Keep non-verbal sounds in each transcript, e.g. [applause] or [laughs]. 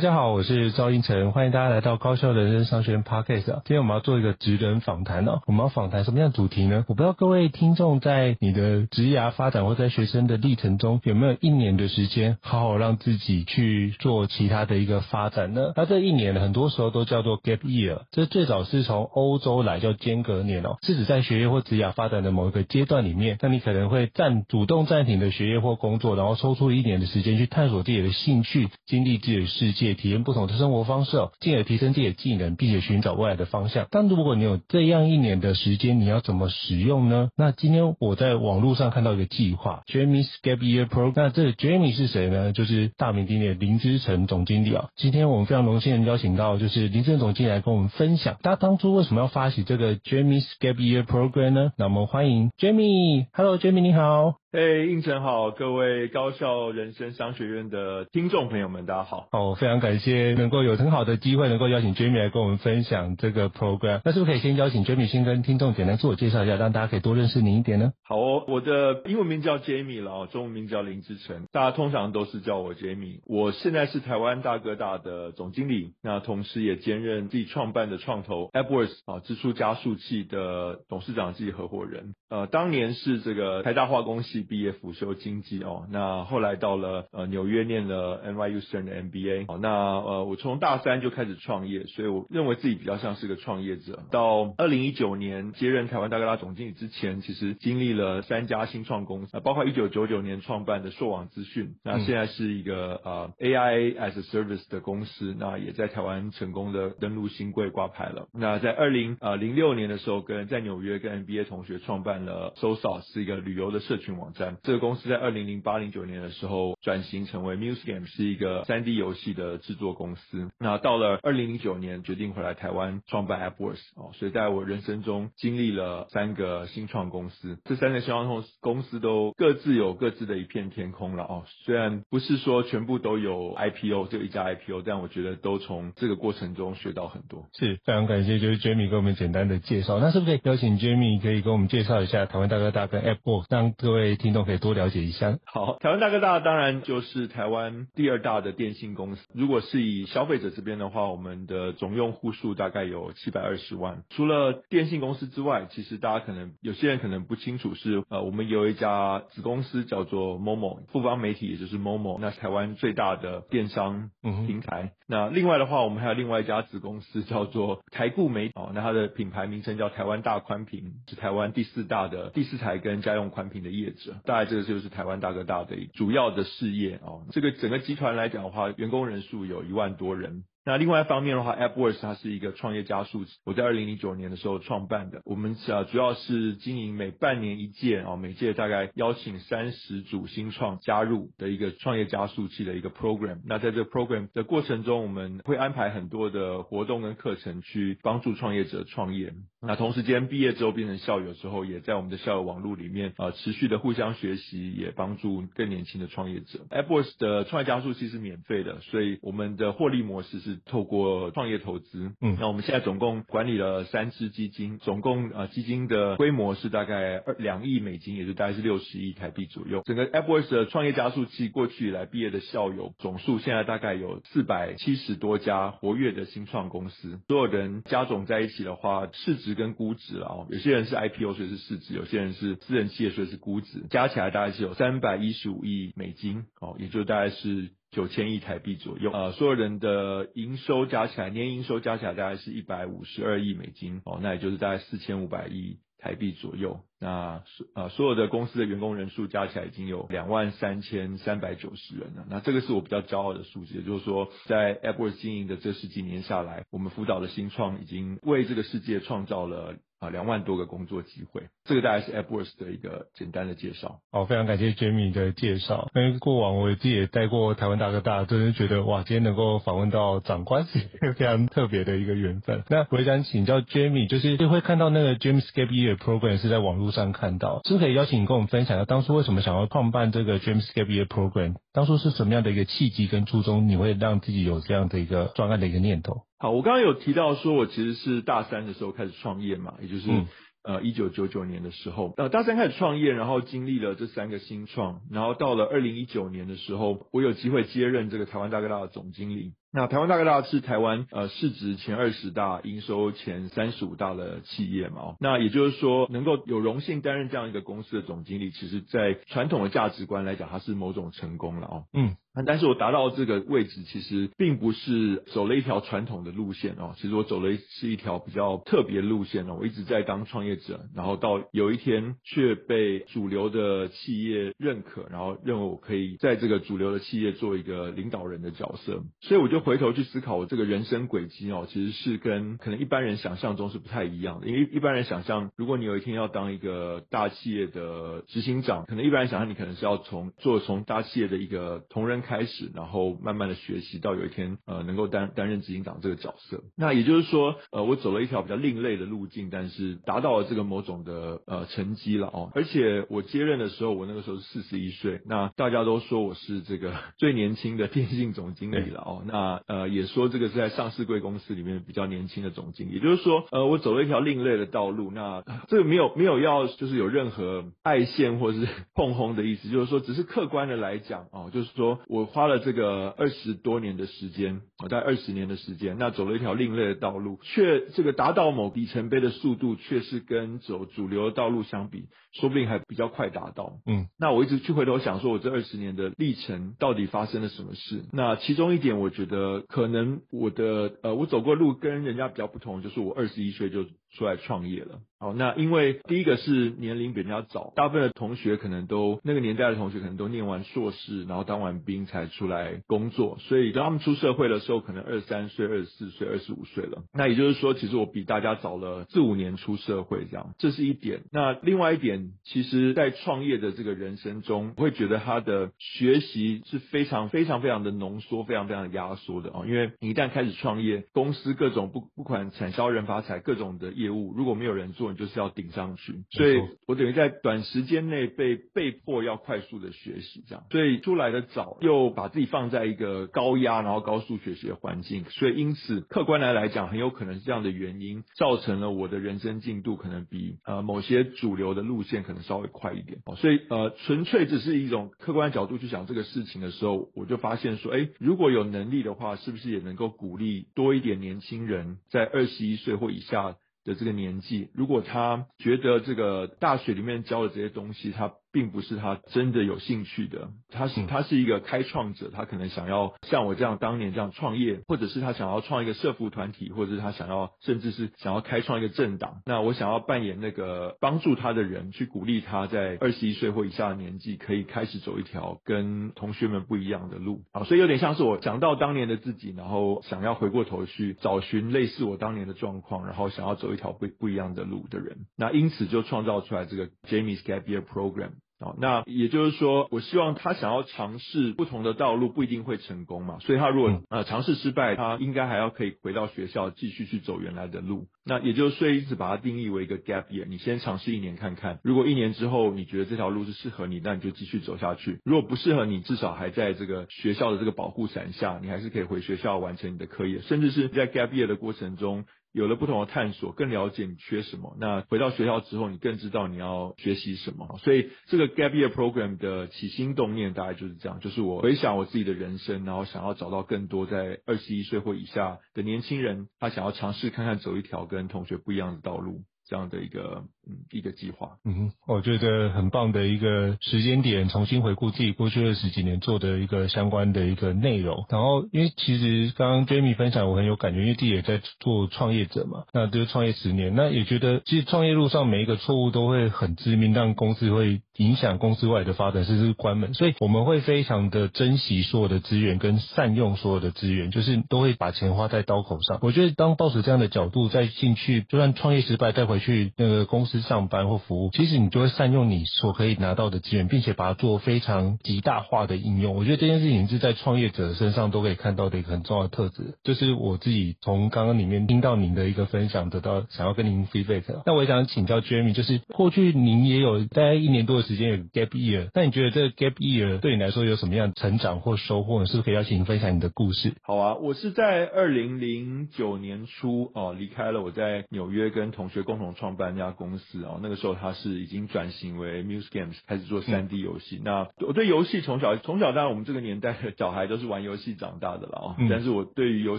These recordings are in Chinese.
大家好，我是赵英成，欢迎大家来到高效人生商学院 Podcast。今天我们要做一个职人访谈哦。我们要访谈什么样的主题呢？我不知道各位听众在你的职涯发展或在学生的历程中，有没有一年的时间好好让自己去做其他的一个发展呢？那这一年呢，很多时候都叫做 Gap Year，这最早是从欧洲来叫间隔年哦，是指在学业或职涯发展的某一个阶段里面，那你可能会暂主动暂停的学业或工作，然后抽出一年的时间去探索自己的兴趣，经历自己的世界。体验不同的生活方式哦，进而提升自己的技能，并且寻找未来的方向。但如果你有这样一年的时间，你要怎么使用呢？那今天我在网络上看到一个计划，Jamie's Gap Year Program。那这个 Jamie 是谁呢？就是大名鼎鼎的林之成总经理啊。今天我们非常荣幸邀请到就是林之成总经理来跟我们分享，他当初为什么要发起这个 Jamie's Gap Year Program 呢？那我们欢迎 Jamie。Hello，Jamie，你好。嘿，应晨好，各位高校人生商学院的听众朋友们，大家好。哦，非常感谢能够有很好的机会，能够邀请 Jamie 来跟我们分享这个 program。那是不是可以先邀请 Jamie 先跟听众简单自我介绍一下，让大家可以多认识您一点呢？好哦，我的英文名叫 Jamie 了，中文名叫林志成，大家通常都是叫我 Jamie。我现在是台湾大哥大的总经理，那同时也兼任自己创办的创投 AppWorks 啊，支出加速器的董事长及合伙人。呃，当年是这个台大化工系毕业，辅修经济哦。那后来到了呃纽约念了 nyuson 的 MBA。哦，那呃我从大三就开始创业，所以我认为自己比较像是个创业者。到二零一九年接任台湾大哥大总经理之前，其实经历了三家新创公司，包括一九九九年创办的硕网资讯，那现在是一个呃 AI as a Service 的公司，那也在台湾成功的登陆新柜挂牌了。那在二零呃零六年的时候，跟在纽约跟 MBA 同学创办。了 s o s a 是一个旅游的社群网站。这个公司在二零零八零九年的时候转型成为 MuseGame，是一个三 D 游戏的制作公司。那到了二零零九年，决定回来台湾创办 AppWorks 哦。所以在我人生中经历了三个新创公司，这三个新创公司都各自有各自的一片天空了哦。虽然不是说全部都有 IPO，就一家 IPO，但我觉得都从这个过程中学到很多。是非常感谢，就是 Jamie 给我们简单的介绍。那是不是可以邀请 Jamie 可以跟我们介绍一下？台湾大哥大跟 AppWorks，让各位听众可以多了解一下。好，台湾大哥大当然就是台湾第二大的电信公司。如果是以消费者这边的话，我们的总用户数大概有七百二十万。除了电信公司之外，其实大家可能有些人可能不清楚是，呃，我们有一家子公司叫做 Momo，富邦媒体也就是 Momo，那是台湾最大的电商平台。嗯、那另外的话，我们还有另外一家子公司叫做台固媒体，哦，那它的品牌名称叫台湾大宽屏，是台湾第四大。的第四台跟家用宽屏的业者，大概这个就是台湾大哥大的主要的事业哦。这个整个集团来讲的话，员工人数有一万多人。那另外一方面的话，AppWorks 它是一个创业加速器，我在二零零九年的时候创办的。我们呃主要是经营每半年一届啊，每届大概邀请三十组新创加入的一个创业加速器的一个 program。那在这 program 的过程中，我们会安排很多的活动跟课程去帮助创业者创业。那同时间毕业之后变成校友之后，也在我们的校友网络里面呃持续的互相学习，也帮助更年轻的创业者。AppWorks 的创业加速器是免费的，所以我们的获利模式是透过创业投资。嗯，那我们现在总共管理了三支基金，总共呃基金的规模是大概二两亿美金，也就大概是六十亿台币左右。整个 AppWorks 的创业加速器过去以来毕业的校友总数现在大概有四百七十多家活跃的新创公司，所有人加总在一起的话，市值跟估值啊哦，有些人是 IPO 所以是市值，有些人是私人企业所以是估值，加起来大概是有三百一十五亿美金哦，也就大概是。九千亿台币左右，呃，所有人的营收加起来，年营收加起来大概是一百五十二亿美金，哦，那也就是大概四千五百亿台币左右。那所呃所有的公司的员工人数加起来已经有两万三千三百九十人了。那这个是我比较骄傲的数字，也就是说，在 AppWorks 经营的这十几年下来，我们辅导的新创已经为这个世界创造了。啊，两万多个工作机会，这个大概是 AppWorks 的一个简单的介绍。好，非常感谢 Jamie 的介绍。因为过往我自己也带过台湾大哥大，真的觉得哇，今天能够访问到长官是一个非常特别的一个缘分。那我想请教 Jamie，就是就会看到那个 James Gap Year Program 是在网络上看到，是不是可以邀请你跟我们分享一下当初为什么想要创办这个 James Gap Year Program？当初是什么样的一个契机跟初衷，你会让自己有这样的一个专案的一个念头？好，我刚刚有提到说，我其实是大三的时候开始创业嘛，也就是、嗯、呃一九九九年的时候，呃大三开始创业，然后经历了这三个新创，然后到了二零一九年的时候，我有机会接任这个台湾大哥大的总经理。那台湾大哥大是台湾呃市值前二十大、营收前三十五大的企业嘛，那也就是说，能够有荣幸担任这样一个公司的总经理，其实在传统的价值观来讲，它是某种成功了哦。嗯，但是我达到这个位置，其实并不是走了一条传统的路线哦，其实我走了是一条比较特别路线哦。我一直在当创业者，然后到有一天却被主流的企业认可，然后认为我可以在这个主流的企业做一个领导人的角色，所以我就。回头去思考我这个人生轨迹哦，其实是跟可能一般人想象中是不太一样的。因为一般人想象，如果你有一天要当一个大企业的执行长，可能一般人想象你可能是要从做从大企业的一个同仁开始，然后慢慢的学习到有一天呃能够担担任执行长这个角色。那也就是说，呃，我走了一条比较另类的路径，但是达到了这个某种的呃成绩了哦。而且我接任的时候，我那个时候是四十一岁，那大家都说我是这个 [laughs] 最年轻的电信总经理了哦。那呃，也说这个是在上市贵公司里面比较年轻的总经理，也就是说，呃，我走了一条另类的道路。那这个没有没有要就是有任何爱线或是碰红的意思，就是说，只是客观的来讲哦，就是说我花了这个二十多年的时间，我大概二十年的时间，那走了一条另类的道路，却这个达到某里程碑的速度，却是跟走主流的道路相比，说不定还比较快达到。嗯，那我一直去回头想说，我这二十年的历程到底发生了什么事？那其中一点，我觉得。呃，可能我的呃，我走过路跟人家比较不同，就是我二十一岁就出来创业了。好，那因为第一个是年龄比人家早，大部分的同学可能都那个年代的同学可能都念完硕士，然后当完兵才出来工作，所以当他们出社会的时候，可能二十三岁、二十四岁、二十五岁了。那也就是说，其实我比大家早了四五年出社会，这样，这是一点。那另外一点，其实在创业的这个人生中，我会觉得他的学习是非常非常非常的浓缩，非常非常的压缩的哦，因为你一旦开始创业，公司各种不不管产销人发财各种的业务，如果没有人做，你就是要顶上去，所以我等于在短时间内被被迫要快速的学习，这样，所以出来的早，又把自己放在一个高压然后高速学习的环境，所以因此客观来来讲，很有可能是这样的原因，造成了我的人生进度可能比呃某些主流的路现可能稍微快一点，所以呃纯粹只是一种客观角度去想这个事情的时候，我就发现说，哎，如果有能力的话，是不是也能够鼓励多一点年轻人在二十一岁或以下的这个年纪，如果他觉得这个大学里面教的这些东西，他并不是他真的有兴趣的，他是他是一个开创者，他可能想要像我这样当年这样创业，或者是他想要创一个社服团体，或者是他想要甚至是想要开创一个政党。那我想要扮演那个帮助他的人，去鼓励他在二十一岁或以下的年纪可以开始走一条跟同学们不一样的路啊，所以有点像是我想到当年的自己，然后想要回过头去找寻类似我当年的状况，然后想要走一条不不一样的路的人，那因此就创造出来这个 Jamie's Gap Year Program。好，那也就是说，我希望他想要尝试不同的道路，不一定会成功嘛。所以他如果呃尝试失败，他应该还要可以回到学校继续去走原来的路。那也就是说，一直把它定义为一个 gap year，你先尝试一年看看。如果一年之后你觉得这条路是适合你，那你就继续走下去。如果不适合你，至少还在这个学校的这个保护伞下，你还是可以回学校完成你的课业，甚至是在 gap year 的过程中。有了不同的探索，更了解你缺什么。那回到学校之后，你更知道你要学习什么。所以这个 Gap Year Program 的起心动念大概就是这样，就是我回想我自己的人生，然后想要找到更多在二十一岁或以下的年轻人，他想要尝试看看走一条跟同学不一样的道路。这样的一个一个计划，嗯，我觉得很棒的一个时间点，重新回顾自己过去二十几年做的一个相关的一个内容。然后，因为其实刚刚 Jamie 分享，我很有感觉，因为自己也在做创业者嘛，那就是创业十年，那也觉得其实创业路上每一个错误都会很致命，让公司会影响公司外的发展，甚至关门。所以我们会非常的珍惜所有的资源，跟善用所有的资源，就是都会把钱花在刀口上。我觉得当抱持这样的角度再进去，就算创业失败，带回去那个公司是上班或服务，其实你就会善用你所可以拿到的资源，并且把它做非常极大化的应用。我觉得这件事情是在创业者身上都可以看到的一个很重要的特质。就是我自己从刚刚里面听到您的一个分享，得到想要跟您 feedback。那我也想请教 Jamie，就是过去您也有大概一年多的时间有 gap year，那你觉得这个 gap year 对你来说有什么样成长或收获呢？是不是可以邀请您分享你的故事？好啊，我是在二零零九年初哦离开了我在纽约跟同学共同创办。家公司啊，那个时候他是已经转型为 Muse Games，开始做三 D 游戏。嗯、那我对游戏从小从小，当然我们这个年代的小孩都是玩游戏长大的了啊。嗯、但是我对于游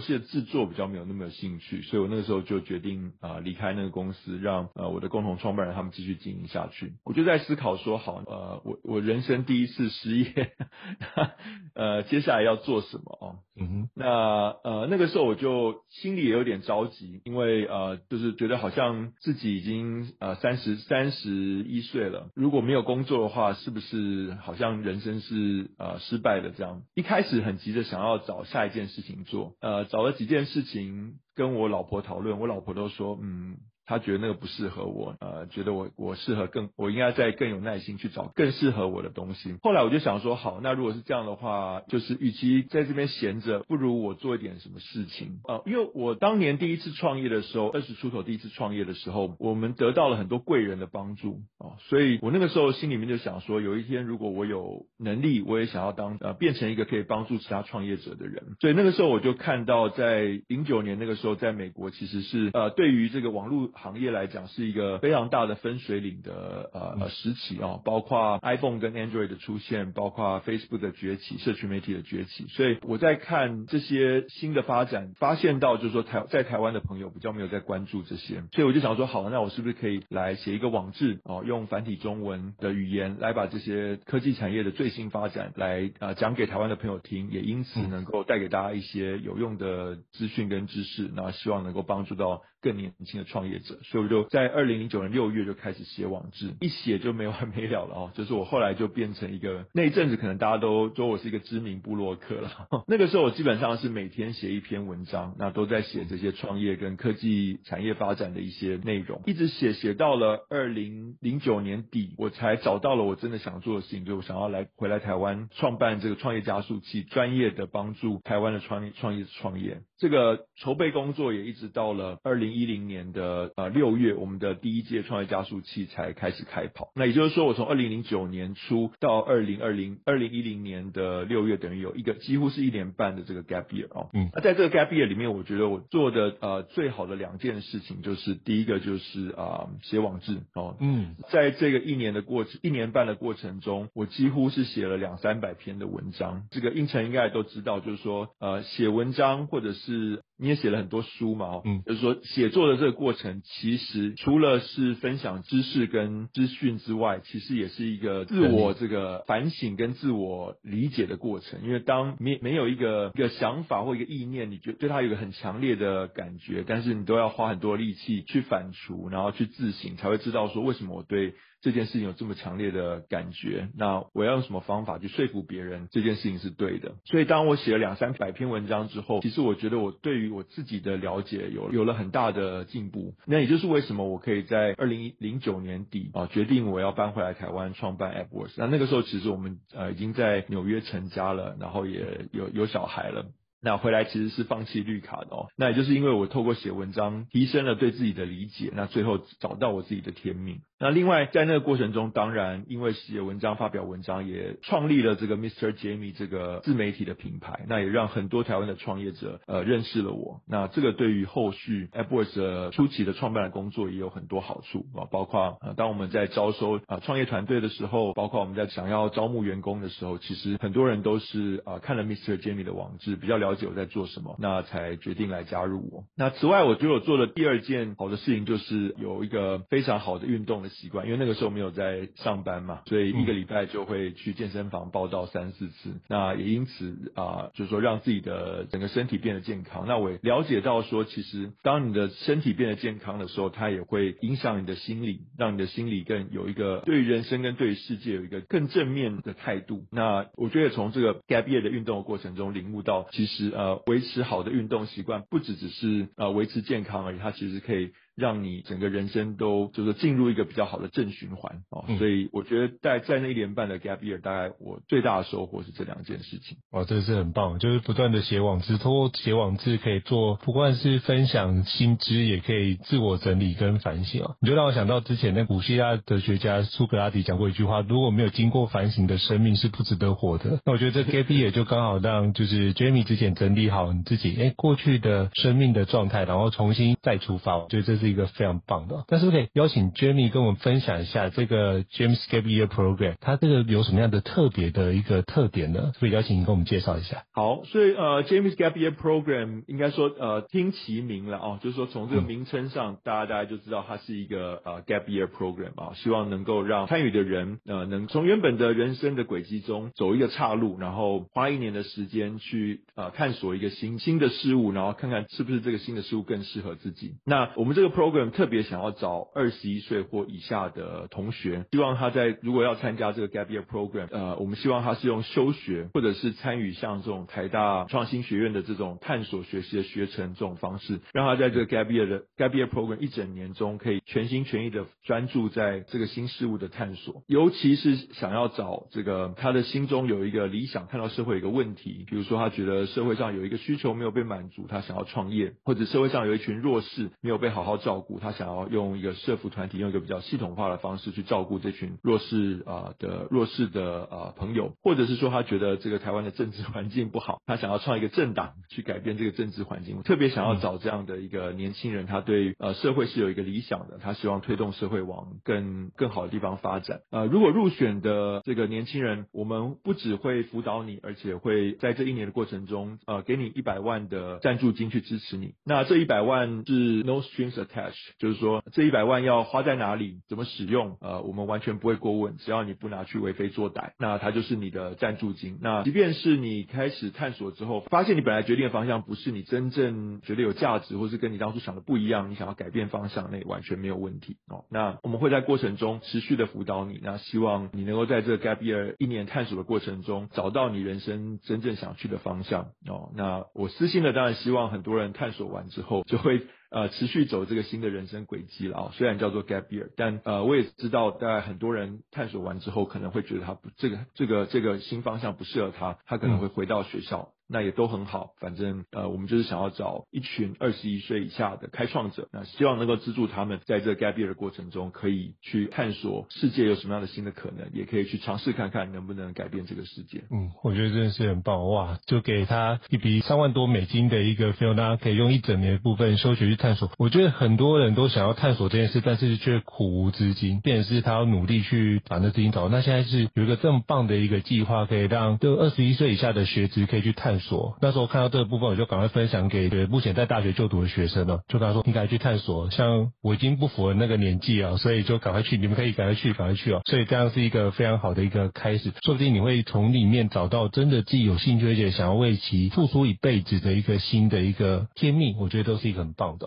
戏的制作比较没有那么有兴趣，所以我那个时候就决定啊离开那个公司，让呃我的共同创办人他们继续经营下去。我就在思考说，好呃我我人生第一次失业，[laughs] 呃接下来要做什么哦？嗯哼，那呃那个时候我就心里也有点着急，因为呃就是觉得好像自己已经。呃，三十三十一岁了，如果没有工作的话，是不是好像人生是呃失败的这样？一开始很急着想要找下一件事情做，呃，找了几件事情跟我老婆讨论，我老婆都说，嗯。他觉得那个不适合我，呃，觉得我我适合更，我应该再更有耐心去找更适合我的东西。后来我就想说，好，那如果是这样的话，就是与其在这边闲着，不如我做一点什么事情啊，呃，因为我当年第一次创业的时候，二十出头第一次创业的时候，我们得到了很多贵人的帮助啊，所以我那个时候心里面就想说，有一天如果我有能力，我也想要当呃变成一个可以帮助其他创业者的人。所以那个时候我就看到，在零九年那个时候，在美国其实是呃对于这个网络。行业来讲是一个非常大的分水岭的呃时期啊，包括 iPhone 跟 Android 的出现，包括 Facebook 的崛起，社群媒体的崛起。所以我在看这些新的发展，发现到就是说台在台湾的朋友比较没有在关注这些，所以我就想说，好，那我是不是可以来写一个网志哦，用繁体中文的语言来把这些科技产业的最新发展来啊讲给台湾的朋友听，也因此能够带给大家一些有用的资讯跟知识，那希望能够帮助到更年轻的创业者。所以我就在二零零九年六月就开始写网志，一写就没完没了了哦。就是我后来就变成一个那一阵子，可能大家都说我是一个知名部落客了。那个时候我基本上是每天写一篇文章，那都在写这些创业跟科技产业发展的一些内容，一直写写到了二零零九年底，我才找到了我真的想做的事情，就我想要来回来台湾创办这个创业加速器，专业的帮助台湾的创业创业创业。这个筹备工作也一直到了二零一零年的呃六月，我们的第一届创业加速器才开始开跑。那也就是说，我从二零零九年初到二零二零二零一零年的六月，等于有一个几乎是一年半的这个 gap year 哦。嗯，那在这个 gap year 里面，我觉得我做的呃最好的两件事情，就是第一个就是啊写网志哦。嗯，在这个一年的过程一年半的过程中，我几乎是写了两三百篇的文章。这个胤丞应该也都知道，就是说呃写文章或者是。是你也写了很多书嘛，嗯，就是说写作的这个过程，其实除了是分享知识跟资讯之外，其实也是一个自我这个反省跟自我理解的过程。因为当没没有一个一个想法或一个意念，你觉得对他有一个很强烈的感觉，但是你都要花很多力气去反刍，然后去自省，才会知道说为什么我对。这件事情有这么强烈的感觉，那我要用什么方法去说服别人这件事情是对的？所以当我写了两三百篇文章之后，其实我觉得我对于我自己的了解有有了很大的进步。那也就是为什么我可以在二零零九年底啊决定我要搬回来台湾创办 AppWorks。那那个时候其实我们呃已经在纽约成家了，然后也有有小孩了。那回来其实是放弃绿卡的哦，那也就是因为我透过写文章提升了对自己的理解，那最后找到我自己的天命。那另外在那个过程中，当然因为写文章、发表文章，也创立了这个 Mister Jamie 这个自媒体的品牌，那也让很多台湾的创业者呃认识了我。那这个对于后续 AppWorks 的初期的创办的工作也有很多好处啊，包括呃当我们在招收啊创业团队的时候，包括我们在想要招募员工的时候，其实很多人都是啊看了 Mr. Jamie 的网志，比较了解我在做什么，那才决定来加入我。那此外，我觉得我做的第二件好的事情就是有一个非常好的运动的习惯，因为那个时候没有在上班嘛，所以一个礼拜就会去健身房报到三四次。那也因此啊，就是说让自己的整个身体变得健康。那我也了解到说，其实当你的身体变得健康的时候，它也会影响你的心理，让你的心理更有一个对于人生跟对于世界有一个更正面的态度。那我觉得从这个 gap year 的运动的过程中领悟到，其实呃维持好的运动习惯，不只只是呃维持健康而已，它其实可以。让你整个人生都就是进入一个比较好的正循环哦，所以我觉得在在那一年半的 gap year，大概我最大的收获是这两件事情。哦，这是很棒，就是不断的写网志，通过写网志可以做，不管是分享新知，也可以自我整理跟反省哦。你就让我想到之前那古希腊哲学家苏格拉底讲过一句话：如果没有经过反省的生命是不值得活的。那我觉得这 gap year 就刚好让就是 Jamie 之前整理好你自己哎过去的生命的状态，然后重新再出发，我觉得这是一个非常棒的。但是可以邀请 Jamie 跟我们分享一下这个 James Gap Year Program，它这个有什么样的特别的一个特点呢？所以邀请你跟我们介绍一下。好，所以呃，James Gap Year Program 应该说呃听其名了哦，就是说从这个名称上，大家大家就知道它是一个呃 Gap Year Program 啊，希望能够让参与的人呃能从原本的人生的轨迹中走一个岔路，然后花一年的时间去呃探索一个新新的事物，然后看看是不是这个新的事物更适合自己。那我们这个 program。特别想要找二十一岁或以下的同学，希望他在如果要参加这个 Gap Year Program，呃，我们希望他是用休学或者是参与像这种台大创新学院的这种探索学习的学程这种方式，让他在这个 Gap Year 的 Gap Year Program 一整年中可以全心全意的专注在这个新事物的探索，尤其是想要找这个他的心中有一个理想，看到社会有一个问题，比如说他觉得社会上有一个需求没有被满足，他想要创业，或者社会上有一群弱势没有被好好照顾，他。想要用一个社福团体，用一个比较系统化的方式去照顾这群弱势啊的弱势的啊朋友，或者是说他觉得这个台湾的政治环境不好，他想要创一个政党去改变这个政治环境。特别想要找这样的一个年轻人，他对呃社会是有一个理想的，他希望推动社会往更更好的地方发展。呃，如果入选的这个年轻人，我们不只会辅导你，而且会在这一年的过程中，呃，给你一百万的赞助金去支持你。那这一百万是 no strings attached。就是说，这一百万要花在哪里，怎么使用？呃，我们完全不会过问，只要你不拿去为非作歹，那它就是你的赞助金。那即便是你开始探索之后，发现你本来决定的方向不是你真正觉得有价值，或是跟你当初想的不一样，你想要改变方向，那也完全没有问题哦。那我们会在过程中持续的辅导你，那希望你能够在这个 Gap Year 一年探索的过程中，找到你人生真正想去的方向哦。那我私心的当然希望很多人探索完之后就会。呃，持续走这个新的人生轨迹了啊，虽然叫做 gap year，但呃，我也知道，在很多人探索完之后，可能会觉得他不，这个这个这个新方向不适合他，他可能会回到学校。那也都很好，反正呃，我们就是想要找一群二十一岁以下的开创者，那希望能够资助他们在这 gap year 的过程中，可以去探索世界有什么样的新的可能，也可以去尝试看看能不能改变这个世界。嗯，我觉得真的是很棒哇！就给他一笔三万多美金的一个费用，大家可以用一整年部分休学去探索。我觉得很多人都想要探索这件事，但是却苦无资金，便是他要努力去把那资金找。那现在是有一个这么棒的一个计划，可以让就二十一岁以下的学子可以去探索。所那时候看到这个部分，我就赶快分享给目前在大学就读的学生了，就跟他说，你赶快去探索。像我已经不符合那个年纪啊，所以就赶快去，你们可以赶快去，赶快去哦。所以这样是一个非常好的一个开始，说不定你会从里面找到真的自己有兴趣而且想要为其付出一辈子的一个新的一个天命，我觉得都是一个很棒的。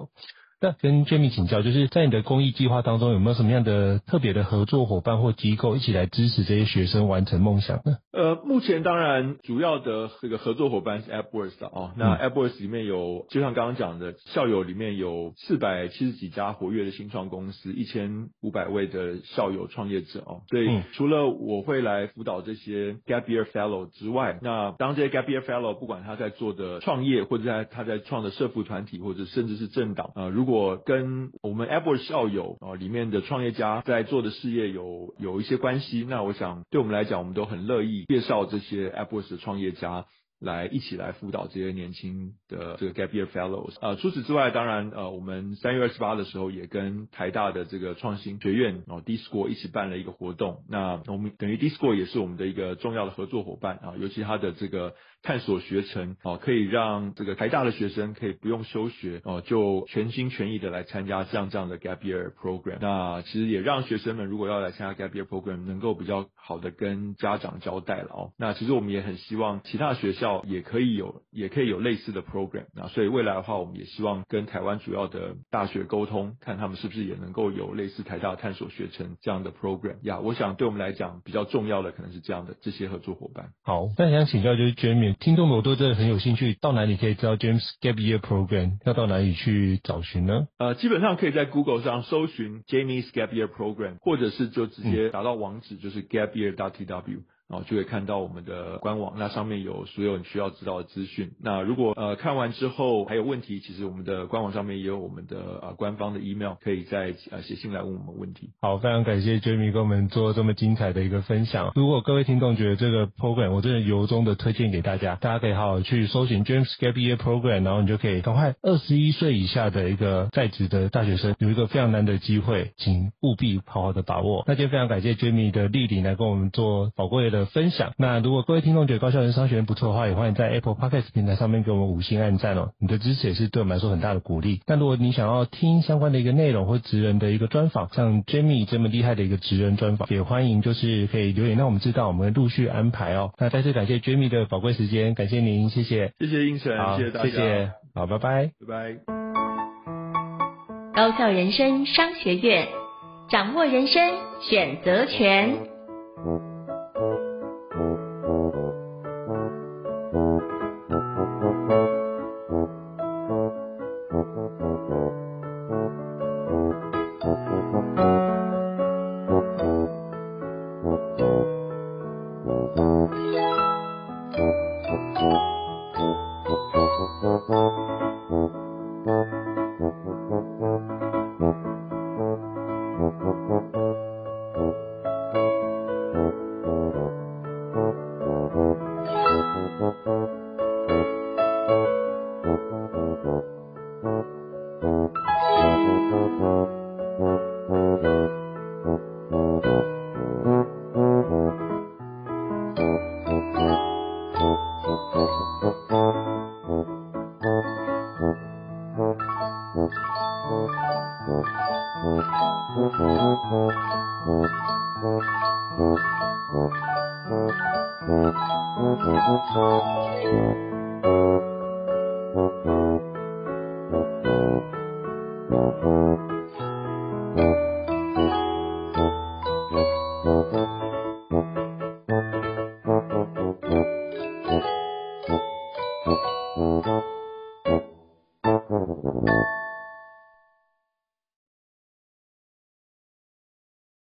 那跟 Jamie 请教，就是在你的公益计划当中，有没有什么样的特别的合作伙伴或机构一起来支持这些学生完成梦想呢？呃，目前当然主要的这个合作伙伴是 AppWorks 啊、哦，那 AppWorks 里面有，就像刚刚讲的，校友里面有四百七十几家活跃的新创公司，一千五百位的校友创业者哦，所以除了我会来辅导这些 Gap Year Fellow 之外，那当这些 Gap Year Fellow 不管他在做的创业，或者在他在创的社服团体，或者甚至是政党啊、呃，如果如果跟我们 Apple 校友啊里面的创业家在做的事业有有一些关系，那我想对我们来讲，我们都很乐意介绍这些 Apple 的创业家来一起来辅导这些年轻的这个 Gap Year Fellows。呃，除此之外，当然呃，我们三月二十八的时候也跟台大的这个创新学院哦 DISCO 一起办了一个活动。那我们等于 DISCO 也是我们的一个重要的合作伙伴啊，尤其他的这个。探索学程哦，可以让这个台大的学生可以不用休学哦，就全心全意的来参加像这样的 Gap Year Program。那其实也让学生们如果要来参加 Gap Year Program，能够比较好的跟家长交代了哦。那其实我们也很希望其他学校也可以有，也可以有类似的 program。那所以未来的话，我们也希望跟台湾主要的大学沟通，看他们是不是也能够有类似台大探索学程这样的 program 呀。我想对我们来讲比较重要的可能是这样的这些合作伙伴。好，那想请教就是 Jamie。听众们，我对这个很有兴趣，到哪里可以知道 James Gap Year Program？要到哪里去找寻呢？呃，基本上可以在 Google 上搜寻 Jamie's Gap Year Program，或者是就直接打到网址，就是 gapyear.tw。然后就会看到我们的官网，那上面有所有你需要知道的资讯。那如果呃看完之后还有问题，其实我们的官网上面也有我们的呃官方的 email，可以再呃写信来问我们问题。好，非常感谢 Jamie 跟我们做这么精彩的一个分享。如果各位听众觉得这个 program 我真的由衷的推荐给大家，大家可以好好去搜寻 James Gap Year Program，然后你就可以赶快二十一岁以下的一个在职的大学生有一个非常难得的机会，请务必好好的把握。那今天非常感谢 Jamie 的莅临来跟我们做宝贵的分享。那如果各位听众觉得高校人商学院不错的话，也欢迎在 Apple Podcast 平台上面给我们五星按赞哦。你的支持也是对我们来说很大的鼓励。那如果你想要听相关的一个内容或职人的一个专访，像 Jamie 这么厉害的一个职人专访，也欢迎就是可以留言让我们知道，我们陆续安排哦。那再次感谢 Jamie 的宝贵时间，感谢您，谢谢，谢谢胤丞，谢谢大家，谢谢，好，拜拜，拜拜。高校人生商学院，掌握人生选择权。